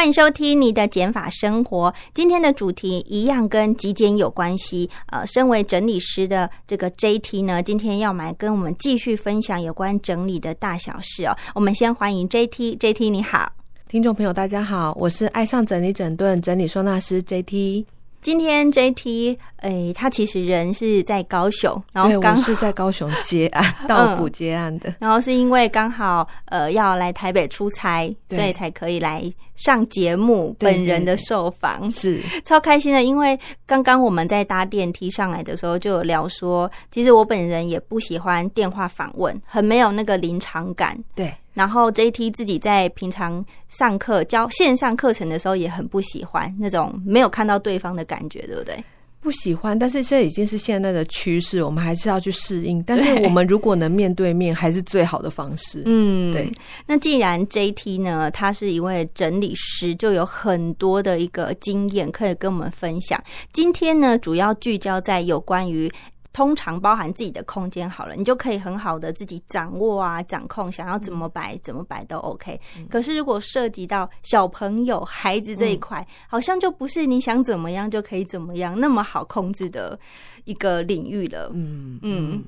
欢迎收听你的减法生活。今天的主题一样跟极简有关系。呃，身为整理师的这个 JT 呢，今天要来跟我们继续分享有关整理的大小事哦。我们先欢迎 JT，JT 你好，听众朋友大家好，我是爱上整理整顿整理收纳师 JT。今天 JT，诶，他其实人是在高雄，然后刚是在高雄接案，到府接案的。然后是因为刚好呃要来台北出差，所以才可以来上节目，本人的受访是 超开心的。因为刚刚我们在搭电梯上来的时候就有聊说，其实我本人也不喜欢电话访问，很没有那个临场感。对。然后 JT 自己在平常上课教线上课程的时候也很不喜欢那种没有看到对方的感觉，对不对？不喜欢，但是这已经是现在的趋势，我们还是要去适应。但是我们如果能面对面，还是最好的方式。嗯，对。那既然 JT 呢，他是一位整理师，就有很多的一个经验可以跟我们分享。今天呢，主要聚焦在有关于。通常包含自己的空间好了，你就可以很好的自己掌握啊，掌控，想要怎么摆怎么摆都 OK。可是如果涉及到小朋友、孩子这一块，好像就不是你想怎么样就可以怎么样那么好控制的一个领域了。嗯嗯，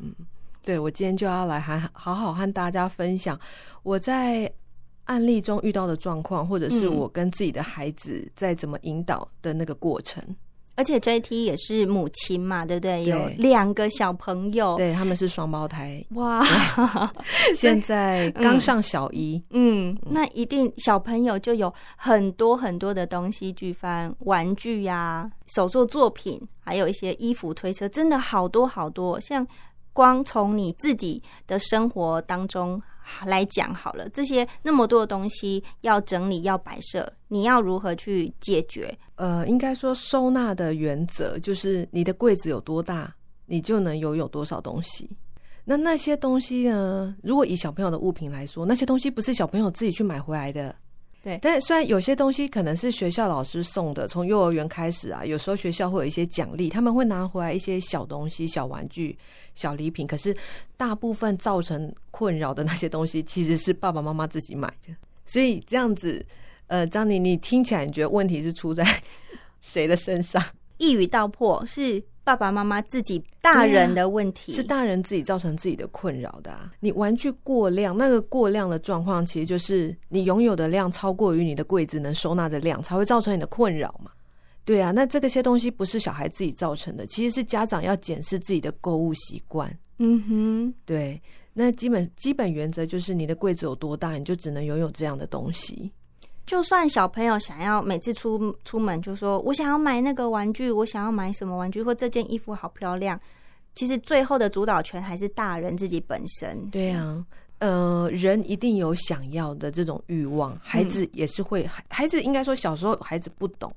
对，我今天就要来还好好和大家分享我在案例中遇到的状况，或者是我跟自己的孩子在怎么引导的那个过程。而且 JT 也是母亲嘛，对不对？有两个小朋友，对他们是双胞胎。哇，现在刚上小一。嗯，那一定小朋友就有很多很多的东西，去翻玩具呀、手作作品，还有一些衣服推车，真的好多好多。像光从你自己的生活当中。来讲好了，这些那么多的东西要整理要摆设，你要如何去解决？呃，应该说收纳的原则就是你的柜子有多大，你就能拥有多少东西。那那些东西呢？如果以小朋友的物品来说，那些东西不是小朋友自己去买回来的。对，但虽然有些东西可能是学校老师送的，从幼儿园开始啊，有时候学校会有一些奖励，他们会拿回来一些小东西、小玩具、小礼品。可是大部分造成困扰的那些东西，其实是爸爸妈妈自己买的。所以这样子，呃，张妮，你听起来你觉得问题是出在谁的身上？一语道破是。爸爸妈妈自己大人的问题是大人自己造成自己的困扰的。啊你玩具过量，那个过量的状况，其实就是你拥有的量超过于你的柜子能收纳的量，才会造成你的困扰嘛？对啊，那这个些东西不是小孩自己造成的，其实是家长要检视自己的购物习惯。嗯哼，对，那基本基本原则就是你的柜子有多大，你就只能拥有这样的东西。就算小朋友想要每次出出门就说我想要买那个玩具，我想要买什么玩具，或这件衣服好漂亮，其实最后的主导权还是大人自己本身。对啊，呃，人一定有想要的这种欲望，孩子也是会，孩子应该说小时候孩子不懂。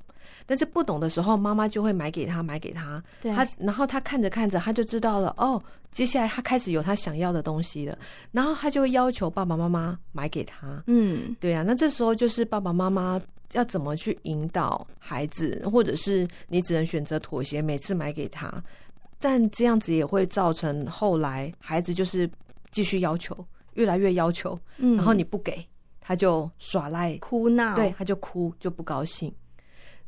但是不懂的时候，妈妈就会买给他，买给他。他然后他看着看着，他就知道了。哦，接下来他开始有他想要的东西了。然后他就会要求爸爸妈妈买给他。嗯，对啊。那这时候就是爸爸妈妈要怎么去引导孩子，或者是你只能选择妥协，每次买给他。但这样子也会造成后来孩子就是继续要求，越来越要求。嗯，然后你不给，他就耍赖、哭闹，对，他就哭，就不高兴。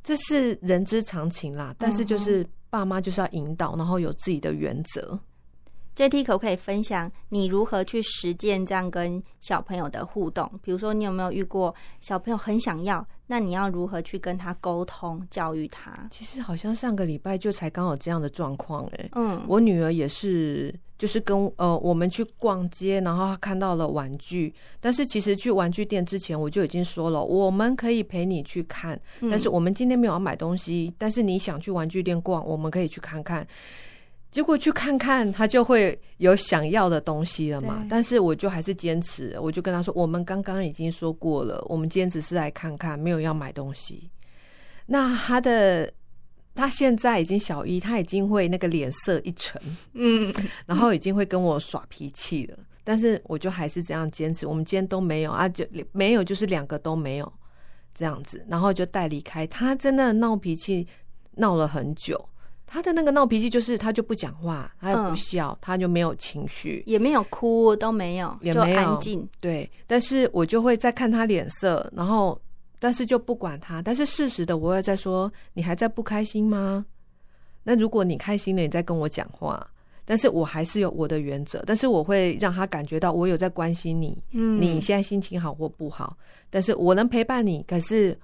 这是人之常情啦，但是就是爸妈就是要引导，然后有自己的原则。JT 可不可以分享你如何去实践这样跟小朋友的互动？比如说，你有没有遇过小朋友很想要，那你要如何去跟他沟通、教育他？其实好像上个礼拜就才刚好这样的状况，哎，嗯，我女儿也是。就是跟呃，我们去逛街，然后他看到了玩具，但是其实去玩具店之前，我就已经说了，我们可以陪你去看，但是我们今天没有要买东西，但是你想去玩具店逛，我们可以去看看。结果去看看，他就会有想要的东西了嘛？但是我就还是坚持，我就跟他说，我们刚刚已经说过了，我们今天只是来看看，没有要买东西。那他的他现在已经小一，他已经会那个脸色一沉，嗯，然后已经会跟我耍脾气了。但是我就还是这样坚持，我们今天都没有啊，就没有，就是两个都没有这样子，然后就带离开。他真的闹脾气闹了很久，他的那个闹脾气就是他就不讲话，他也不笑，他就没有情绪，也没有哭，都没有，也没有安静。对，但是我就会再看他脸色，然后但是就不管他。但是事实的，我会在说，你还在不开心吗？那如果你开心了，你再跟我讲话。但是我还是有我的原则，但是我会让他感觉到我有在关心你，嗯，你现在心情好或不好，但是我能陪伴你，可是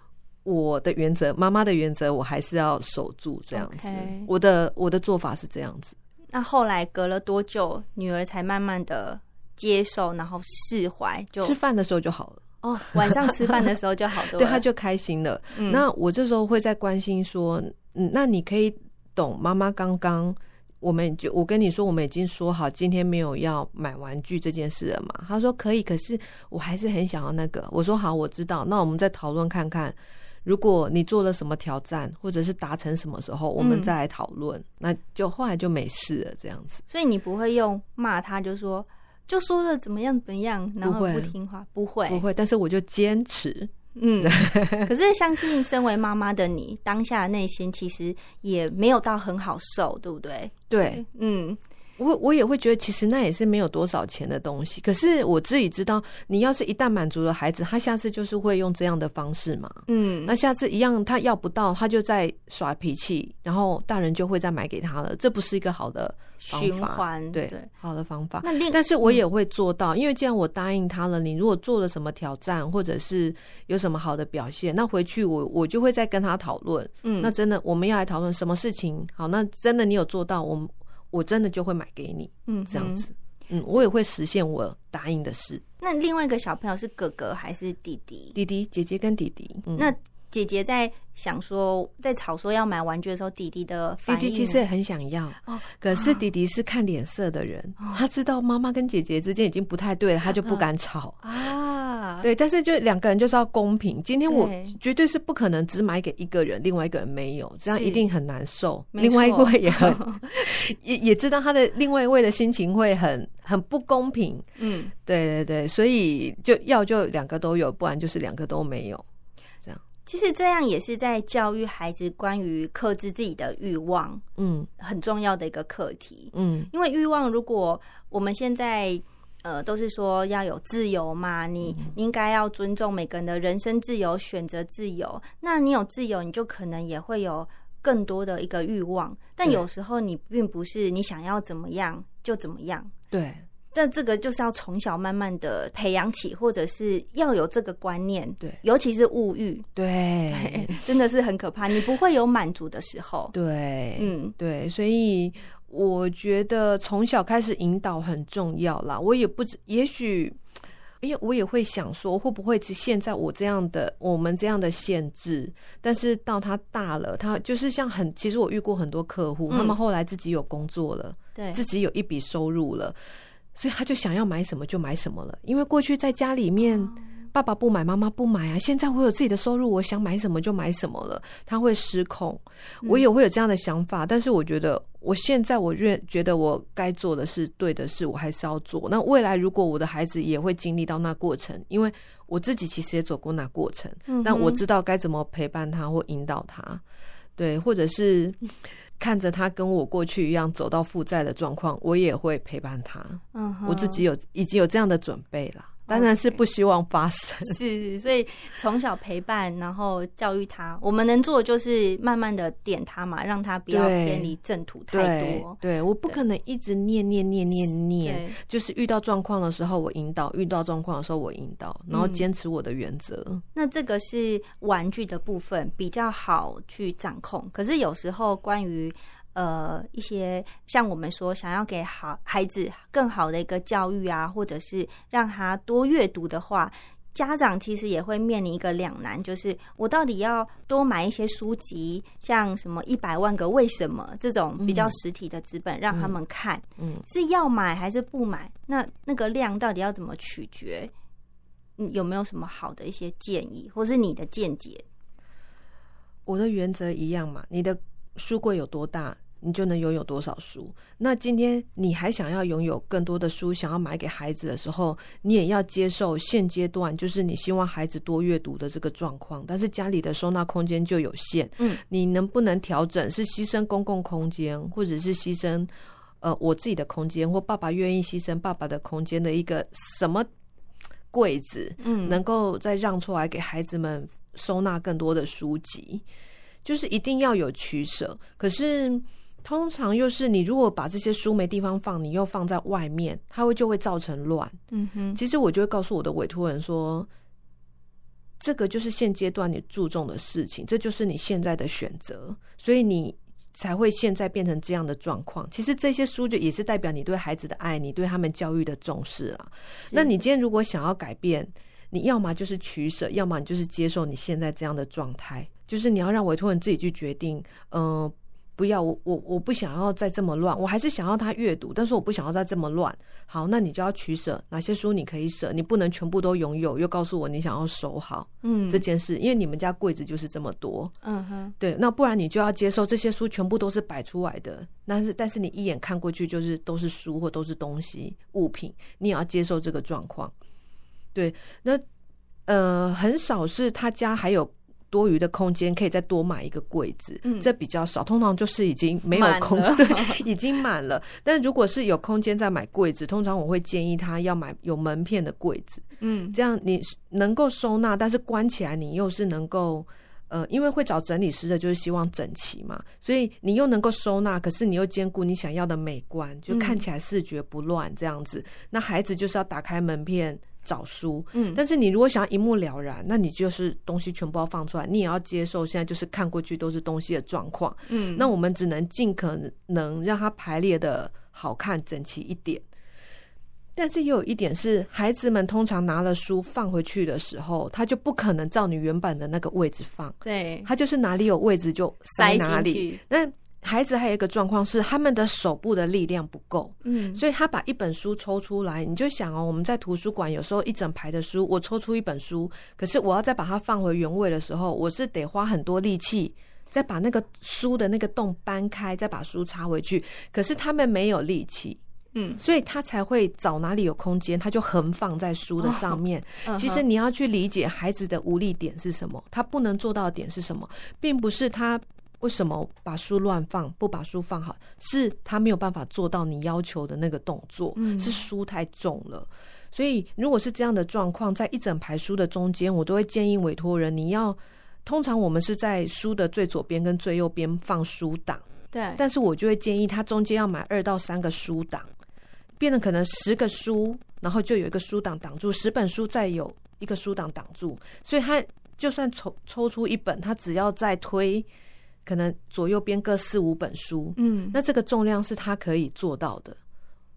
我的原则，妈妈的原则，我还是要守住这样子。我的我的做法是这样子。那后来隔了多久，女儿才慢慢的接受，然后释怀？就吃饭的时候就好了。哦，晚上吃饭的时候就好多，对，他就开心了。那我这时候会在关心说，嗯，那你可以懂妈妈刚刚。我们就我跟你说，我们已经说好今天没有要买玩具这件事了嘛？他说可以，可是我还是很想要那个。我说好，我知道。那我们再讨论看看，如果你做了什么挑战，或者是达成什么时候，我们再来讨论。那就后来就没事了，这样子。所以你不会用骂他，就说就说了怎么样怎么样，然后不听话，不会不会。但是我就坚持。嗯，可是相信身为妈妈的你，当下内心其实也没有到很好受，对不对？对，嗯。我我也会觉得，其实那也是没有多少钱的东西。可是我自己知道，你要是一旦满足了孩子，他下次就是会用这样的方式嘛。嗯，那下次一样，他要不到，他就在耍脾气，然后大人就会再买给他了。这不是一个好的循环，对好的方法。那另，但是我也会做到，因为既然我答应他了，你如果做了什么挑战，或者是有什么好的表现，那回去我我就会再跟他讨论。嗯，那真的我们要来讨论什么事情？好，那真的你有做到，我们。我真的就会买给你，嗯，这样子，嗯，我也会实现我答应的事。那另外一个小朋友是哥哥还是弟弟？弟弟，姐姐跟弟弟。那姐姐在想说，在吵说要买玩具的时候，弟弟的弟弟其实也很想要，哦，可是弟弟是看脸色的人，他知道妈妈跟姐姐之间已经不太对了，他就不敢吵 啊。对，但是就两个人就是要公平。今天我绝对是不可能只买给一个人，另外一个人没有，这样一定很难受。另外一位也很 也也知道他的另外一位的心情会很很不公平。嗯，对对对，所以就要就两个都有，不然就是两个都没有。其实这样也是在教育孩子关于克制自己的欲望，嗯，很重要的一个课题。嗯，因为欲望，如果我们现在。呃，都是说要有自由嘛，你应该要尊重每个人的人生自由、选择自由。那你有自由，你就可能也会有更多的一个欲望。但有时候你并不是你想要怎么样就怎么样。对，但这个就是要从小慢慢的培养起，或者是要有这个观念。对，尤其是物欲，对，真的是很可怕。你不会有满足的时候。对，嗯，对，所以。我觉得从小开始引导很重要啦。我也不知，也许，因为我也会想说，会不会是现在我这样的，我们这样的限制，但是到他大了，他就是像很，其实我遇过很多客户，他们后来自己有工作了，对，自己有一笔收入了，所以他就想要买什么就买什么了，因为过去在家里面。爸爸不买，妈妈不买啊！现在我有自己的收入，我想买什么就买什么了。他会失控，我也会有这样的想法。但是我觉得，我现在我愿觉得我该做的是对的事，我还是要做。那未来如果我的孩子也会经历到那过程，因为我自己其实也走过那过程，但我知道该怎么陪伴他或引导他，对，或者是看着他跟我过去一样走到负债的状况，我也会陪伴他。嗯，我自己有已经有这样的准备了。当然是不希望发生，是，所以从小陪伴，然后教育他，我们能做的就是慢慢的点他嘛，让他不要偏离正途太多。对，我不可能一直念念念念念，就是遇到状况的时候我引导，遇到状况的时候我引导，然后坚持我的原则。那这个是玩具的部分比较好去掌控，可是有时候关于。呃，一些像我们说想要给好孩子更好的一个教育啊，或者是让他多阅读的话，家长其实也会面临一个两难，就是我到底要多买一些书籍，像什么一百万个为什么这种比较实体的纸本让他们看，嗯，是要买还是不买？那那个量到底要怎么取决？有没有什么好的一些建议，或是你的见解？我的原则一样嘛，你的书柜有多大？你就能拥有多少书？那今天你还想要拥有更多的书，想要买给孩子的时候，你也要接受现阶段就是你希望孩子多阅读的这个状况。但是家里的收纳空间就有限，嗯，你能不能调整？是牺牲公共空间，或者是牺牲呃我自己的空间，或爸爸愿意牺牲爸爸的空间的一个什么柜子？嗯，能够再让出来给孩子们收纳更多的书籍，就是一定要有取舍。可是。通常又是你如果把这些书没地方放，你又放在外面，它会就会造成乱。嗯哼，其实我就会告诉我的委托人说，这个就是现阶段你注重的事情，这就是你现在的选择，所以你才会现在变成这样的状况。其实这些书就也是代表你对孩子的爱，你对他们教育的重视了。那你今天如果想要改变，你要么就是取舍，要么你就是接受你现在这样的状态，就是你要让委托人自己去决定，嗯。不要我我我不想要再这么乱，我还是想要他阅读，但是我不想要再这么乱。好，那你就要取舍，哪些书你可以舍，你不能全部都拥有。又告诉我你想要收好，嗯，这件事，因为你们家柜子就是这么多，嗯哼，对，那不然你就要接受这些书全部都是摆出来的，但是但是你一眼看过去就是都是书或都是东西物品，你也要接受这个状况。对，那呃，很少是他家还有。多余的空间可以再多买一个柜子，这比较少。通常就是已经没有空，对，已经满了。但如果是有空间再买柜子，通常我会建议他要买有门片的柜子，嗯，这样你能够收纳，但是关起来你又是能够，呃，因为会找整理师的，就是希望整齐嘛，所以你又能够收纳，可是你又兼顾你想要的美观，就看起来视觉不乱这样子。那孩子就是要打开门片。找书，嗯，但是你如果想要一目了然，那你就是东西全部要放出来，你也要接受现在就是看过去都是东西的状况，嗯，那我们只能尽可能让它排列的好看整齐一点。但是也有一点是，孩子们通常拿了书放回去的时候，他就不可能照你原本的那个位置放，对，他就是哪里有位置就塞哪里，那。孩子还有一个状况是，他们的手部的力量不够，嗯，所以他把一本书抽出来，你就想哦，我们在图书馆有时候一整排的书，我抽出一本书，可是我要再把它放回原位的时候，我是得花很多力气，再把那个书的那个洞搬开，再把书插回去。可是他们没有力气，嗯，所以他才会找哪里有空间，他就横放在书的上面。其实你要去理解孩子的无力点是什么，他不能做到的点是什么，并不是他。为什么把书乱放？不把书放好，是他没有办法做到你要求的那个动作，是书太重了。所以，如果是这样的状况，在一整排书的中间，我都会建议委托人，你要通常我们是在书的最左边跟最右边放书档，对。但是我就会建议他中间要买二到三个书档，变得可能十个书，然后就有一个书档挡住十本书，再有一个书档挡住，所以他就算抽抽出一本，他只要再推。可能左右边各四五本书，嗯，那这个重量是他可以做到的，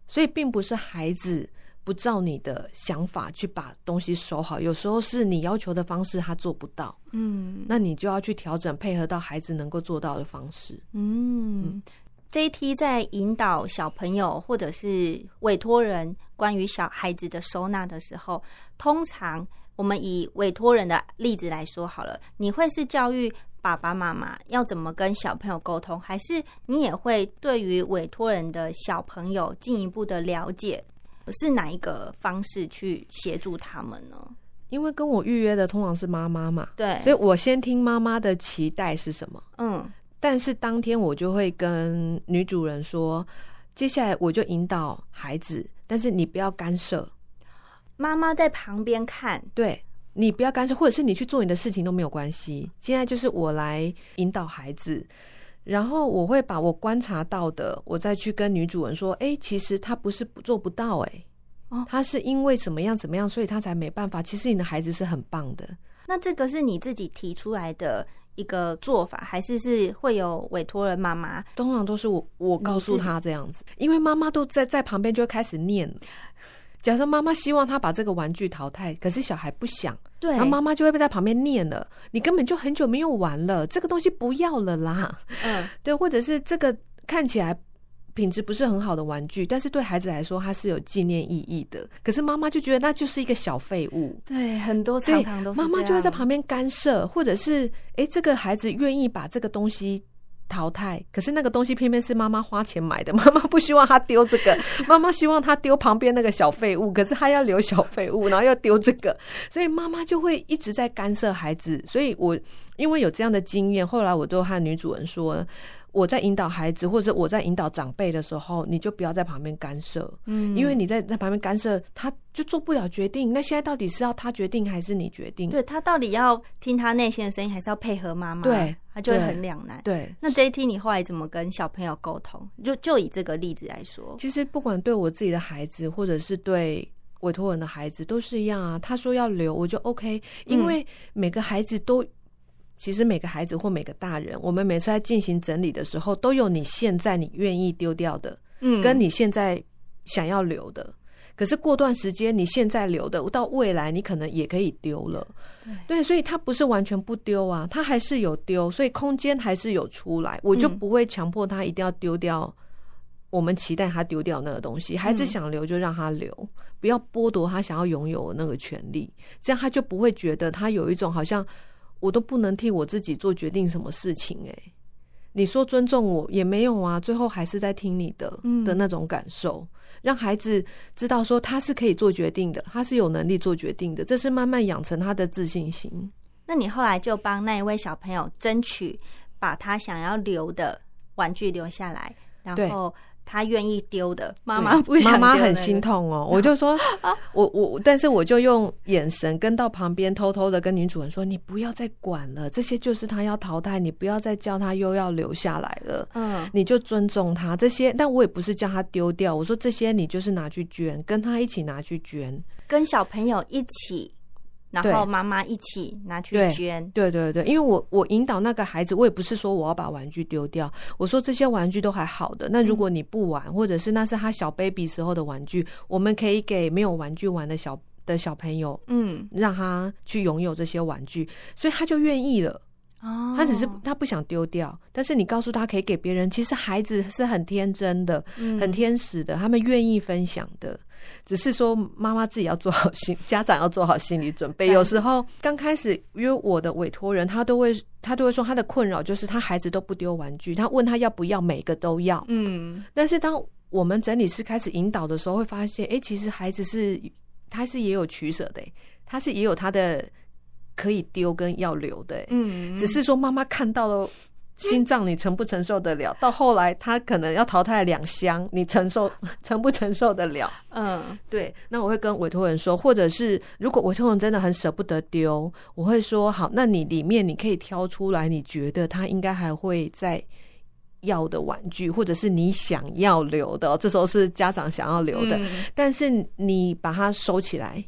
所以并不是孩子不照你的想法去把东西收好，有时候是你要求的方式他做不到，嗯，那你就要去调整，配合到孩子能够做到的方式。嗯，J T 在引导小朋友或者是委托人关于小孩子的收纳的时候，通常我们以委托人的例子来说好了，你会是教育。爸爸妈妈要怎么跟小朋友沟通？还是你也会对于委托人的小朋友进一步的了解，是哪一个方式去协助他们呢？因为跟我预约的通常是妈妈嘛，对，所以我先听妈妈的期待是什么。嗯，但是当天我就会跟女主人说，接下来我就引导孩子，但是你不要干涉，妈妈在旁边看，对。你不要干涉，或者是你去做你的事情都没有关系。现在就是我来引导孩子，然后我会把我观察到的，我再去跟女主人说：“哎，其实他不是做不到，哎，他是因为怎么样怎么样，所以他才没办法。其实你的孩子是很棒的。那这个是你自己提出来的一个做法，还是是会有委托人妈妈？通常都是我我告诉他这样子，因为妈妈都在在旁边就会开始念。”假设妈妈希望他把这个玩具淘汰，可是小孩不想，对，然后妈妈就会被在旁边念了。你根本就很久没有玩了，这个东西不要了啦。嗯，对，或者是这个看起来品质不是很好的玩具，但是对孩子来说，它是有纪念意义的。可是妈妈就觉得那就是一个小废物。对，很多常常都是妈妈就会在旁边干涉，或者是哎，这个孩子愿意把这个东西。淘汰，可是那个东西偏偏是妈妈花钱买的，妈妈不希望他丢这个，妈妈希望他丢旁边那个小废物，可是他要留小废物，然后要丢这个，所以妈妈就会一直在干涉孩子。所以我因为有这样的经验，后来我就和女主人说。我在引导孩子，或者我在引导长辈的时候，你就不要在旁边干涉，嗯，因为你在在旁边干涉，他就做不了决定。那现在到底是要他决定，还是你决定？对他到底要听他内心的声音，还是要配合妈妈？对，他就会很两难。对，那 J T，你后来怎么跟小朋友沟通？就就以这个例子来说，其实不管对我自己的孩子，或者是对委托人的孩子，都是一样啊。他说要留，我就 OK，因为每个孩子都。其实每个孩子或每个大人，我们每次在进行整理的时候，都有你现在你愿意丢掉的，嗯，跟你现在想要留的。可是过段时间，你现在留的，到未来你可能也可以丢了，对，所以它不是完全不丢啊，它还是有丢，所以空间还是有出来，我就不会强迫他一定要丢掉。我们期待他丢掉那个东西，孩子想留就让他留，不要剥夺他想要拥有的那个权利，这样他就不会觉得他有一种好像。我都不能替我自己做决定，什么事情？哎，你说尊重我也没有啊，最后还是在听你的的那种感受，让孩子知道说他是可以做决定的，他是有能力做决定的，这是慢慢养成他的自信心。那你后来就帮那一位小朋友争取把他想要留的玩具留下来，然后。他愿意丢的，妈妈不想。妈妈很心痛哦，我就说，我我，但是我就用眼神跟到旁边，偷偷的跟女主人说：“你不要再管了，这些就是他要淘汰，你不要再叫他又要留下来了。嗯，你就尊重他这些，但我也不是叫他丢掉，我说这些你就是拿去捐，跟他一起拿去捐，跟小朋友一起。”然后妈妈一起拿去捐，对对对，因为我我引导那个孩子，我也不是说我要把玩具丢掉，我说这些玩具都还好的。那如果你不玩，或者是那是他小 baby 时候的玩具，我们可以给没有玩具玩的小的小朋友，嗯，让他去拥有这些玩具，所以他就愿意了。哦，他只是他不想丢掉，但是你告诉他可以给别人，其实孩子是很天真的，很天使的，他们愿意分享的。只是说，妈妈自己要做好心，家长要做好心理准备。有时候刚开始，因为我的委托人，他都会他都会说，他的困扰就是他孩子都不丢玩具，他问他要不要，每个都要。嗯，但是当我们整理师开始引导的时候，会发现，哎，其实孩子是他是也有取舍的，他是也有他的可以丢跟要留的。嗯，只是说妈妈看到了。心脏你承不承受得了？到后来他可能要淘汰两箱，你承受 承不承受得了？嗯，对。那我会跟委托人说，或者是如果委托人真的很舍不得丢，我会说好，那你里面你可以挑出来，你觉得他应该还会再要的玩具，或者是你想要留的，这时候是家长想要留的，但是你把它收起来，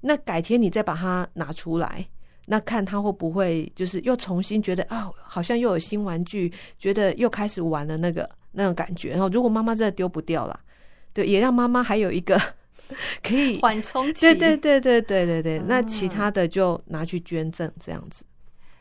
那改天你再把它拿出来。那看他会不会就是又重新觉得啊，好像又有新玩具，觉得又开始玩了那个那种感觉。然后如果妈妈真的丢不掉了，对，也让妈妈还有一个 可以缓冲期。对对对对对对对，那其他的就拿去捐赠这样子。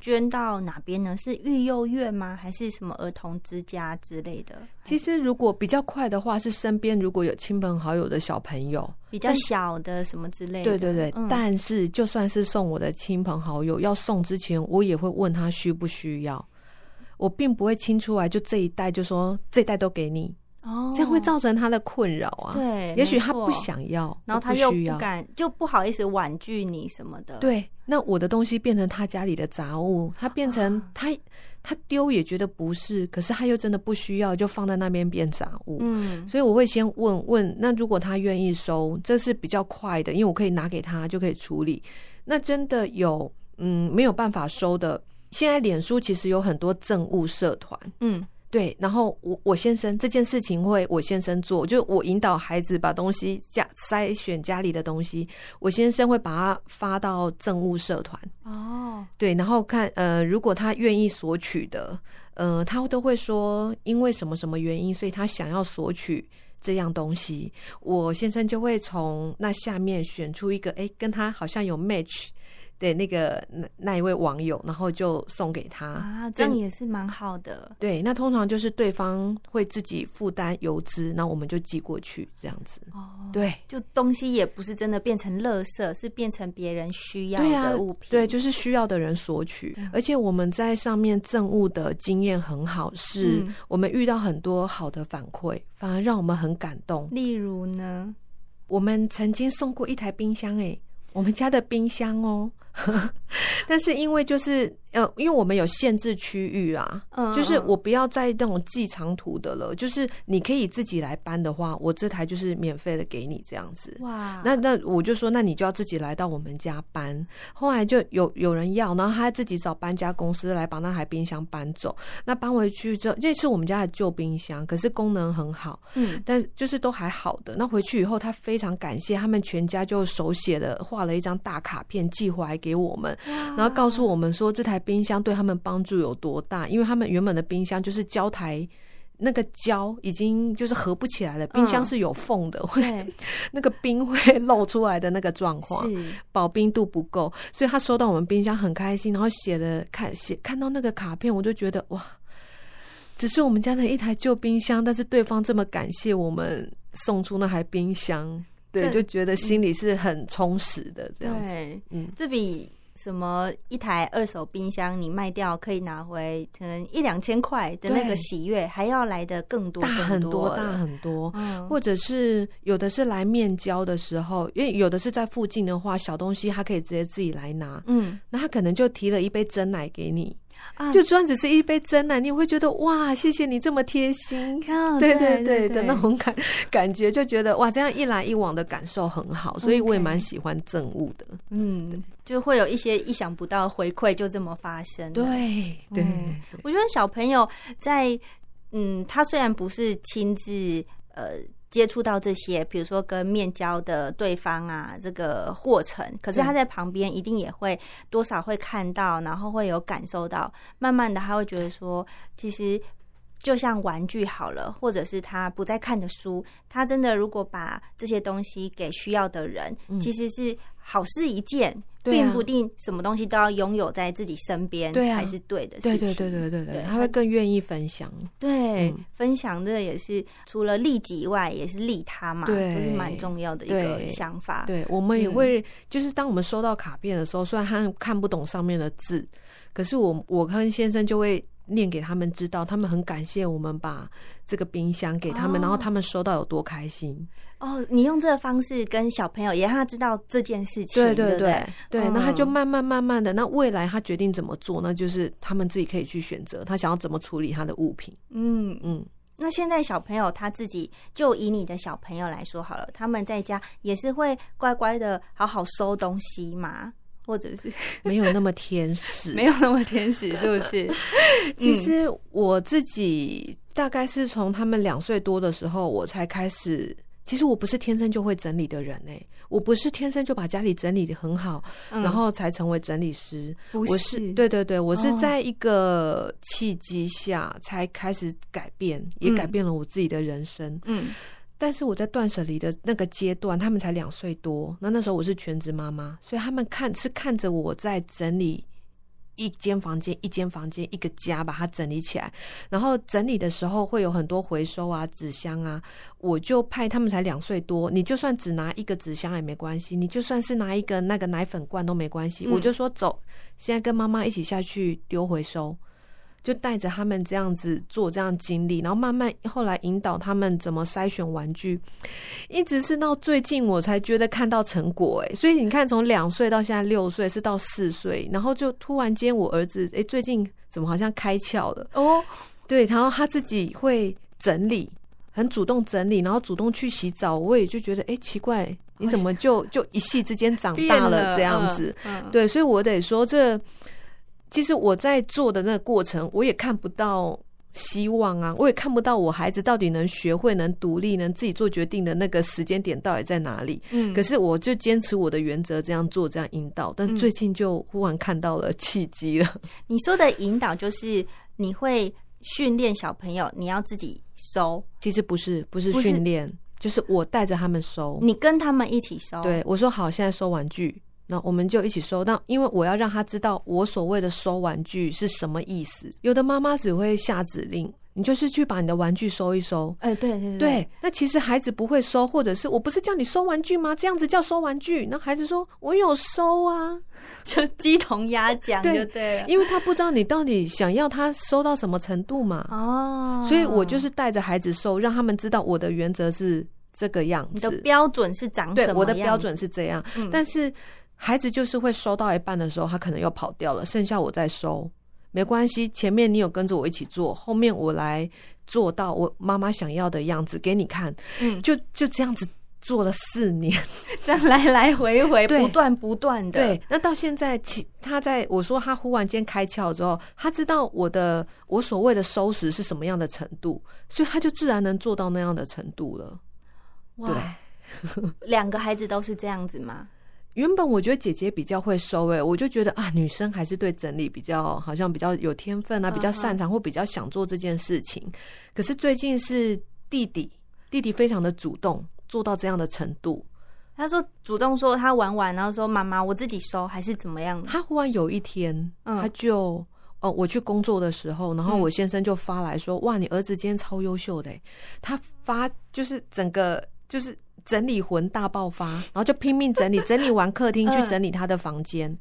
捐到哪边呢？是育幼院吗？还是什么儿童之家之类的？其实如果比较快的话，是身边如果有亲朋好友的小朋友，比较小的什么之类的。对对对，但是就算是送我的亲朋好友，要送之前，我也会问他需不需要。我并不会清出来就这一袋就说这一袋都给你。哦，这样会造成他的困扰啊。对，也许他不想要，然后他又不敢，就不好意思婉拒你什么的。对，那我的东西变成他家里的杂物，他变成他他丢也觉得不是，可是他又真的不需要，就放在那边变杂物。嗯，所以我会先问问，那如果他愿意收，这是比较快的，因为我可以拿给他就可以处理。那真的有嗯没有办法收的，现在脸书其实有很多赠物社团。嗯。对，然后我我先生这件事情会我先生做，就我引导孩子把东西家筛选家里的东西，我先生会把它发到政务社团。哦，对，然后看呃，如果他愿意索取的，呃，他都会说因为什么什么原因，所以他想要索取这样东西，我先生就会从那下面选出一个，哎，跟他好像有 match。对那个那那一位网友，然后就送给他啊，这样也是蛮好的。对，那通常就是对方会自己负担邮资，那我们就寄过去这样子。哦，对，就东西也不是真的变成垃圾，是变成别人需要的物品。对，就是需要的人索取。而且我们在上面赠物的经验很好，是我们遇到很多好的反馈，反而让我们很感动。例如呢，我们曾经送过一台冰箱，哎，我们家的冰箱哦。但是因为就是呃，因为我们有限制区域啊，就是我不要再那种寄长途的了。就是你可以自己来搬的话，我这台就是免费的给你这样子。哇！那那我就说，那你就要自己来到我们家搬。后来就有有人要，然后他自己找搬家公司来把那台冰箱搬走。那搬回去之后，这是我们家的旧冰箱，可是功能很好，嗯，但就是都还好的。那回去以后，他非常感谢他们全家，就手写的画了一张大卡片寄回来。给我们，然后告诉我们说这台冰箱对他们帮助有多大，因为他们原本的冰箱就是胶台那个胶已经就是合不起来了，冰箱是有缝的，会 那个冰会漏出来的那个状况，保冰度不够，所以他收到我们冰箱很开心，然后写的看写看到那个卡片，我就觉得哇，只是我们家的一台旧冰箱，但是对方这么感谢我们送出那台冰箱。对，就觉得心里是很充实的这样子。嗯，这比什么一台二手冰箱你卖掉可以拿回可能一两千块的那个喜悦，还要来的更多、大很多、大很多。嗯或者是有的是来面交的时候，因为有的是在附近的话，小东西他可以直接自己来拿。嗯，那他可能就提了一杯真奶给你。就算只是一杯真奶，你会觉得哇，谢谢你这么贴心，对对对的那种感感觉，就觉得哇，这样一来一往的感受很好，所以我也蛮喜欢赠物的。嗯，就会有一些意想不到回馈，就这么发生。对对，我觉得小朋友在嗯，他虽然不是亲自呃。接触到这些，比如说跟面交的对方啊，这个过程，可是他在旁边一定也会多少会看到，然后会有感受到，慢慢的他会觉得说，其实就像玩具好了，或者是他不再看的书，他真的如果把这些东西给需要的人，其实是好事一件。并不定什么东西都要拥有在自己身边才是对的事情。对对对对对对，他会更愿意分享。对，分享这也是除了利己以外，也是利他嘛，就，是蛮重要的一个想法。对，我们也会就是当我们收到卡片的时候，虽然他看不懂上面的字，可是我我跟先生就会。念给他们知道，他们很感谢我们把这个冰箱给他们，然后他们收到有多开心。哦，你用这个方式跟小朋友也让他知道这件事情，对对对对，那他就慢慢慢慢的，那未来他决定怎么做，那就是他们自己可以去选择，他想要怎么处理他的物品。嗯嗯，那现在小朋友他自己就以你的小朋友来说好了，他们在家也是会乖乖的好好收东西嘛。或者是 没有那么天使，没有那么天使，是不是？其实我自己大概是从他们两岁多的时候，我才开始。其实我不是天生就会整理的人哎，我不是天生就把家里整理的很好，然后才成为整理师。我是对对对，我是在一个契机下才开始改变，也改变了我自己的人生。嗯。但是我在断舍离的那个阶段，他们才两岁多，那那时候我是全职妈妈，所以他们看是看着我在整理一间房间、一间房间、一个家，把它整理起来。然后整理的时候会有很多回收啊、纸箱啊，我就派他们才两岁多，你就算只拿一个纸箱也没关系，你就算是拿一个那个奶粉罐都没关系，我就说走，现在跟妈妈一起下去丢回收。就带着他们这样子做这样经历，然后慢慢后来引导他们怎么筛选玩具，一直是到最近我才觉得看到成果哎，所以你看从两岁到现在六岁是到四岁，然后就突然间我儿子哎最近怎么好像开窍了哦，对，然后他自己会整理，很主动整理，然后主动去洗澡，我也就觉得哎奇怪，你怎么就就一夕之间长大了这样子？对，所以我得说这。其实我在做的那个过程，我也看不到希望啊，我也看不到我孩子到底能学会、能独立、能自己做决定的那个时间点到底在哪里。嗯，可是我就坚持我的原则，这样做，这样引导。但最近就忽然看到了契机了。你说的引导就是你会训练小朋友，你要自己收。其实不是，不是训练，就是我带着他们收。你跟他们一起收。对，我说好，现在收玩具。那我们就一起收。那因为我要让他知道我所谓的收玩具是什么意思。有的妈妈只会下指令。你就是去把你的玩具收一收，哎，对对对，那其实孩子不会收，或者是我不是叫你收玩具吗？这样子叫收玩具？那孩子说我有收啊，就鸡同鸭讲，对对，因为他不知道你到底想要他收到什么程度嘛，哦，所以我就是带着孩子收，让他们知道我的原则是这个样子，你的标准是长什么？我的标准是这样，但是孩子就是会收到一半的时候，他可能又跑掉了，剩下我再收。没关系，前面你有跟着我一起做，后面我来做到我妈妈想要的样子给你看。嗯，就就这样子做了四年，这样来来回回，不断不断的。对，那到现在，其他在我说他忽然间开窍之后，他知道我的我所谓的收拾是什么样的程度，所以他就自然能做到那样的程度了。哇，两个孩子都是这样子吗？原本我觉得姐姐比较会收诶，我就觉得啊，女生还是对整理比较好像比较有天分啊，比较擅长或比较想做这件事情。可是最近是弟弟，弟弟非常的主动，做到这样的程度。他说主动说他玩完，然后说妈妈我自己收还是怎么样？他忽然有一天，他就哦，我去工作的时候，然后我先生就发来说哇，你儿子今天超优秀的，他发就是整个就是。整理魂大爆发，然后就拼命整理，整理完客厅去整理他的房间，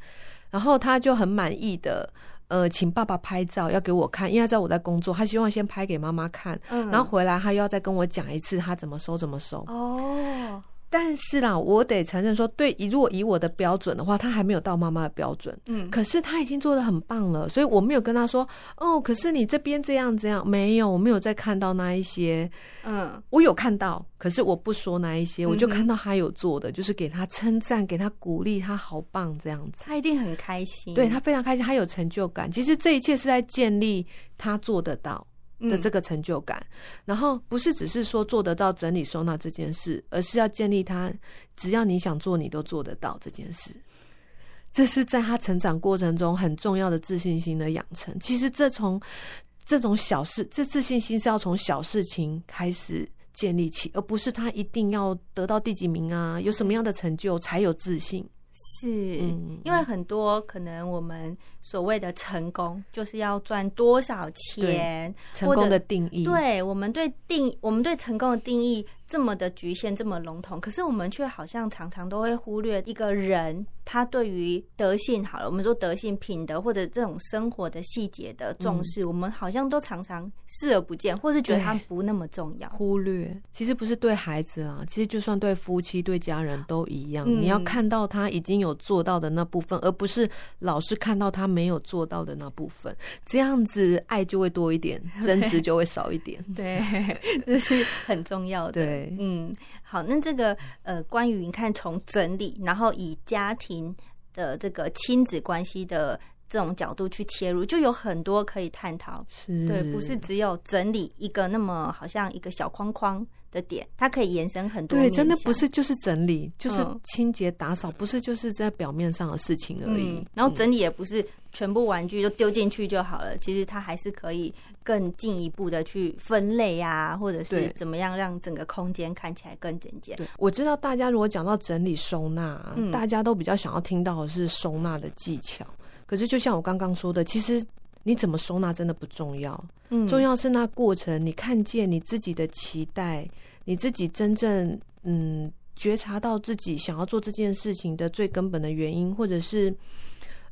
然后他就很满意的，呃，请爸爸拍照要给我看，因为在我在工作，他希望先拍给妈妈看，然后回来他又要再跟我讲一次他怎么收怎么收。哦。但是啦，我得承认说，对，如果以我的标准的话，他还没有到妈妈的标准。嗯，可是他已经做的很棒了，所以我没有跟他说，哦，可是你这边这样这样，没有，我没有再看到那一些。嗯，我有看到，可是我不说那一些，我就看到他有做的，就是给他称赞，给他鼓励，他好棒这样子。他一定很开心，对他非常开心，他有成就感。其实这一切是在建立他做得到。的这个成就感，然后不是只是说做得到整理收纳这件事，而是要建立他只要你想做，你都做得到这件事。这是在他成长过程中很重要的自信心的养成。其实这从这种小事，这自信心是要从小事情开始建立起，而不是他一定要得到第几名啊，有什么样的成就才有自信。是因为很多可能我们所谓的成功，就是要赚多少钱，成功的定义，对我们对定我们对成功的定义。这么的局限，这么笼统，可是我们却好像常常都会忽略一个人他对于德性好了，我们说德性、品德或者这种生活的细节的重视，我们好像都常常视而不见，或是觉得他不那么重要，忽略。其实不是对孩子啊，其实就算对夫妻、对家人都一样，你要看到他已经有做到的那部分，而不是老是看到他没有做到的那部分，这样子爱就会多一点，争执就会少一点。对，这是很重要的。对。嗯，好，那这个呃，关于你看从整理，然后以家庭的这个亲子关系的这种角度去切入，就有很多可以探讨。是，对，不是只有整理一个那么好像一个小框框。的点，它可以延伸很多。对，真的不是就是整理，就是清洁打扫，不是就是在表面上的事情而已。然后整理也不是全部玩具都丢进去就好了，其实它还是可以更进一步的去分类啊，或者是怎么样让整个空间看起来更整洁。我知道大家如果讲到整理收纳，大家都比较想要听到的是收纳的技巧。可是就像我刚刚说的，其实。你怎么收纳真的不重要，嗯，重要是那过程。你看见你自己的期待，你自己真正嗯觉察到自己想要做这件事情的最根本的原因，或者是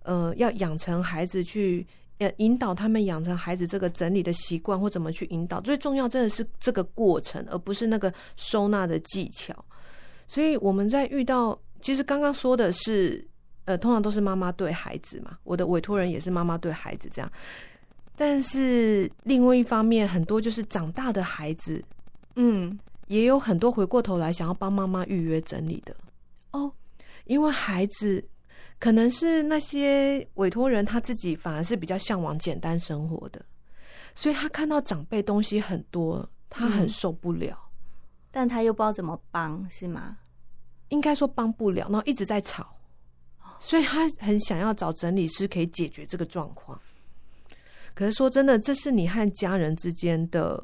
呃要养成孩子去呃引导他们养成孩子这个整理的习惯，或怎么去引导。最重要真的是这个过程，而不是那个收纳的技巧。所以我们在遇到，其实刚刚说的是。呃，通常都是妈妈对孩子嘛，我的委托人也是妈妈对孩子这样。但是另外一方面，很多就是长大的孩子，嗯，也有很多回过头来想要帮妈妈预约整理的哦。因为孩子可能是那些委托人他自己反而是比较向往简单生活的，所以他看到长辈东西很多，他很受不了，但他又不知道怎么帮，是吗？应该说帮不了，然后一直在吵。所以他很想要找整理师可以解决这个状况，可是说真的，这是你和家人之间的，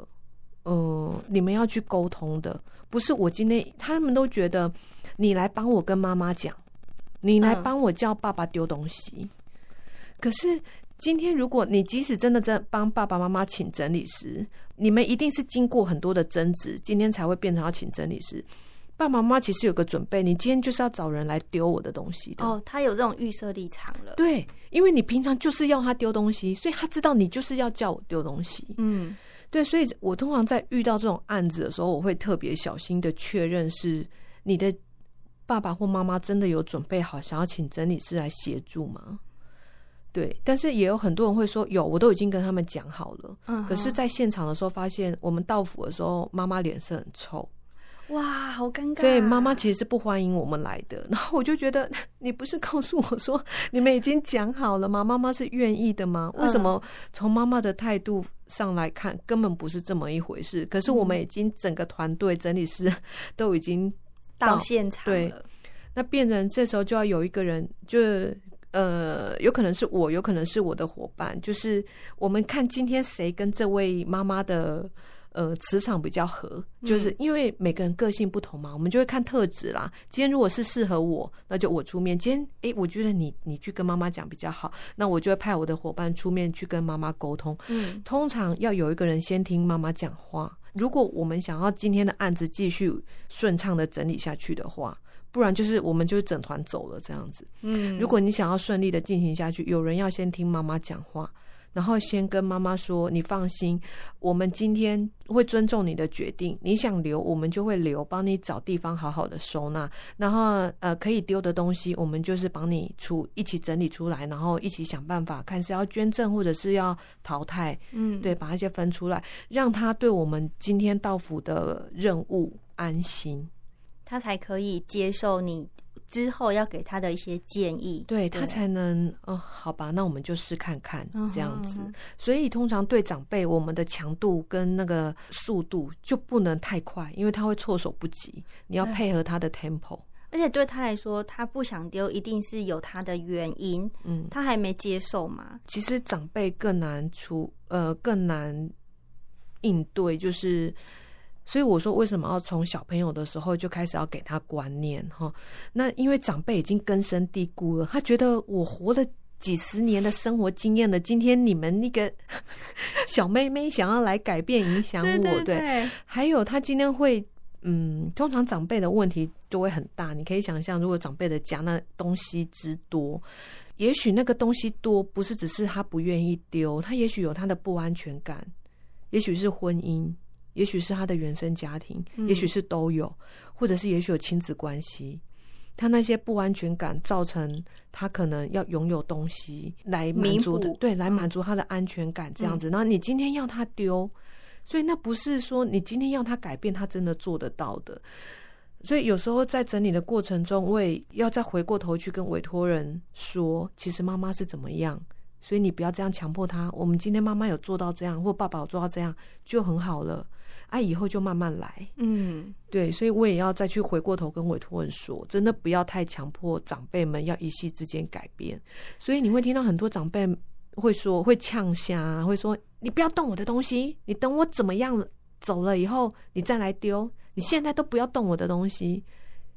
嗯，你们要去沟通的，不是我今天他们都觉得你来帮我跟妈妈讲，你来帮我叫爸爸丢东西。可是今天，如果你即使真的在帮爸爸妈妈请整理师，你们一定是经过很多的争执，今天才会变成要请整理师。爸爸妈妈其实有个准备，你今天就是要找人来丢我的东西的。哦，他有这种预设立场了。对，因为你平常就是要他丢东西，所以他知道你就是要叫我丢东西。嗯，对，所以我通常在遇到这种案子的时候，我会特别小心的确认是你的爸爸或妈妈真的有准备好想要请整理师来协助吗？对，但是也有很多人会说有，我都已经跟他们讲好了。嗯，可是在现场的时候发现，我们到府的时候，妈妈脸色很臭。哇，好尴尬！所以妈妈其实是不欢迎我们来的。然后我就觉得，你不是告诉我说你们已经讲好了吗？妈妈是愿意的吗？为什么从妈妈的态度上来看，根本不是这么一回事？可是我们已经整个团队整理师都已经到现场了。那变成这时候就要有一个人，就呃，有可能是我，有可能是我的伙伴，就是我们看今天谁跟这位妈妈的。呃，磁场比较合，就是因为每个人个性不同嘛，我们就会看特质啦。今天如果是适合我，那就我出面。今天哎，我觉得你你去跟妈妈讲比较好，那我就会派我的伙伴出面去跟妈妈沟通。嗯，通常要有一个人先听妈妈讲话。如果我们想要今天的案子继续顺畅的整理下去的话，不然就是我们就整团走了这样子。嗯，如果你想要顺利的进行下去，有人要先听妈妈讲话。然后先跟妈妈说：“你放心，我们今天会尊重你的决定。你想留，我们就会留，帮你找地方好好的收纳。然后呃，可以丢的东西，我们就是帮你出一起整理出来，然后一起想办法看是要捐赠或者是要淘汰。嗯，对，把那些分出来，让他对我们今天到府的任务安心，他才可以接受你。”之后要给他的一些建议，对他才能哦，好吧，那我们就试看看这样子。所以通常对长辈，我们的强度跟那个速度就不能太快，因为他会措手不及。你要配合他的 tempo，而且对他来说，他不想丢，一定是有他的原因。嗯，他还没接受嘛。其实长辈更难出，呃，更难应对，就是。所以我说，为什么要从小朋友的时候就开始要给他观念哈？那因为长辈已经根深蒂固了，他觉得我活了几十年的生活经验了，今天你们那个 小妹妹想要来改变影响我，对，还有他今天会，嗯，通常长辈的问题就会很大。你可以想象，如果长辈的家那东西之多，也许那个东西多不是只是他不愿意丢，他也许有他的不安全感，也许是婚姻。也许是他的原生家庭，也许是都有，或者是也许有亲子关系，他那些不安全感造成他可能要拥有东西来满足的，对，来满足他的安全感这样子。然后你今天要他丢，所以那不是说你今天要他改变，他真的做得到的。所以有时候在整理的过程中，我也要再回过头去跟委托人说，其实妈妈是怎么样。所以你不要这样强迫他。我们今天妈妈有做到这样，或爸爸有做到这样，就很好了。啊，以后就慢慢来。嗯，对。所以我也要再去回过头跟委托人说，真的不要太强迫长辈们要一夕之间改变。所以你会听到很多长辈会说，会呛下，会说：“你不要动我的东西，你等我怎么样走了以后，你再来丢。你现在都不要动我的东西。”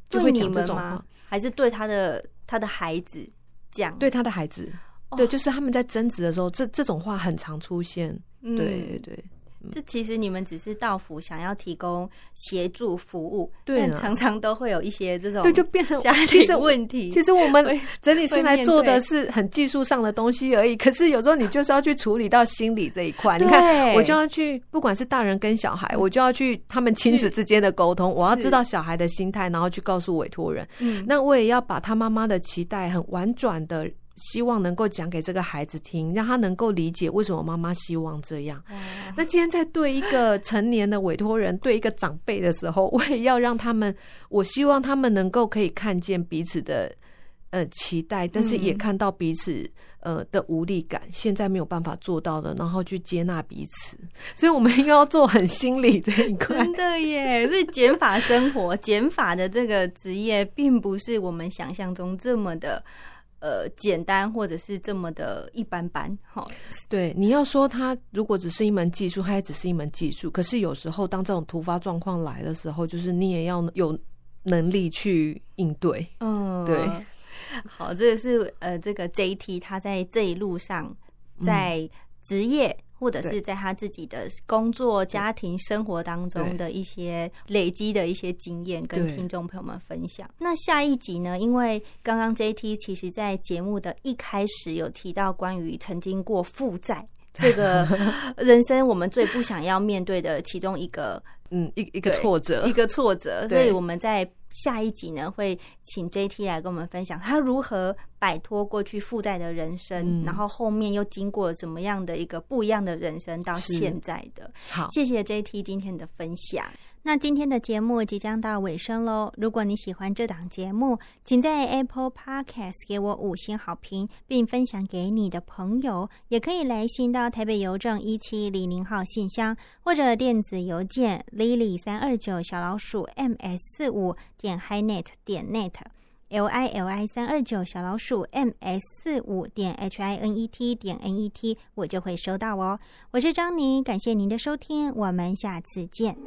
就会讲这种话，还是对他的他的孩子讲？对他的孩子。对，就是他们在争执的时候，这这种话很常出现。对对，这其实你们只是到府想要提供协助服务，但常常都会有一些这种对，就变成家庭问题。其实我们 整理师来做的是很技术上的东西而已，可是有时候你就是要去处理到心理这一块。你看，我就要去，不管是大人跟小孩，我就要去他们亲子之间的沟通，我要知道小孩的心态，然后去告诉委托人。嗯，那我也要把他妈妈的期待很婉转的。希望能够讲给这个孩子听，让他能够理解为什么妈妈希望这样。那今天在对一个成年的委托人、对一个长辈的时候，我也要让他们，我希望他们能够可以看见彼此的呃期待，但是也看到彼此呃的无力感，现在没有办法做到的，然后去接纳彼此。所以我们又要做很心理这一块，真的耶！所以减法生活、减法的这个职业，并不是我们想象中这么的。呃，简单或者是这么的一般般，哈。对，你要说它如果只是一门技术，它也只是一门技术。可是有时候当这种突发状况来的时候，就是你也要有能力去应对。嗯，对。好，这个是呃，这个 JT 他在这一路上在职业。或者是在他自己的工作、家庭生活当中的一些累积的一些经验，跟听众朋友们分享。那下一集呢？因为刚刚 JT 其实在节目的一开始有提到关于曾经过负债 这个人生，我们最不想要面对的其中一个，嗯，一一个挫折，一个挫折。所以我们在。下一集呢，会请 JT 来跟我们分享他如何摆脱过去负债的人生，然后后面又经过怎么样的一个不一样的人生到现在的。好，谢谢 JT 今天的分享。那今天的节目即将到尾声喽。如果你喜欢这档节目，请在 Apple Podcast 给我五星好评，并分享给你的朋友。也可以来信到台北邮政一七零零号信箱，或者电子邮件 lily 三二九小老鼠 ms 四五点 hinet 点 net l i l i 三二九小老鼠 ms 四五点 h i n e t 点 n e t，我就会收到哦。我是张宁，感谢您的收听，我们下次见。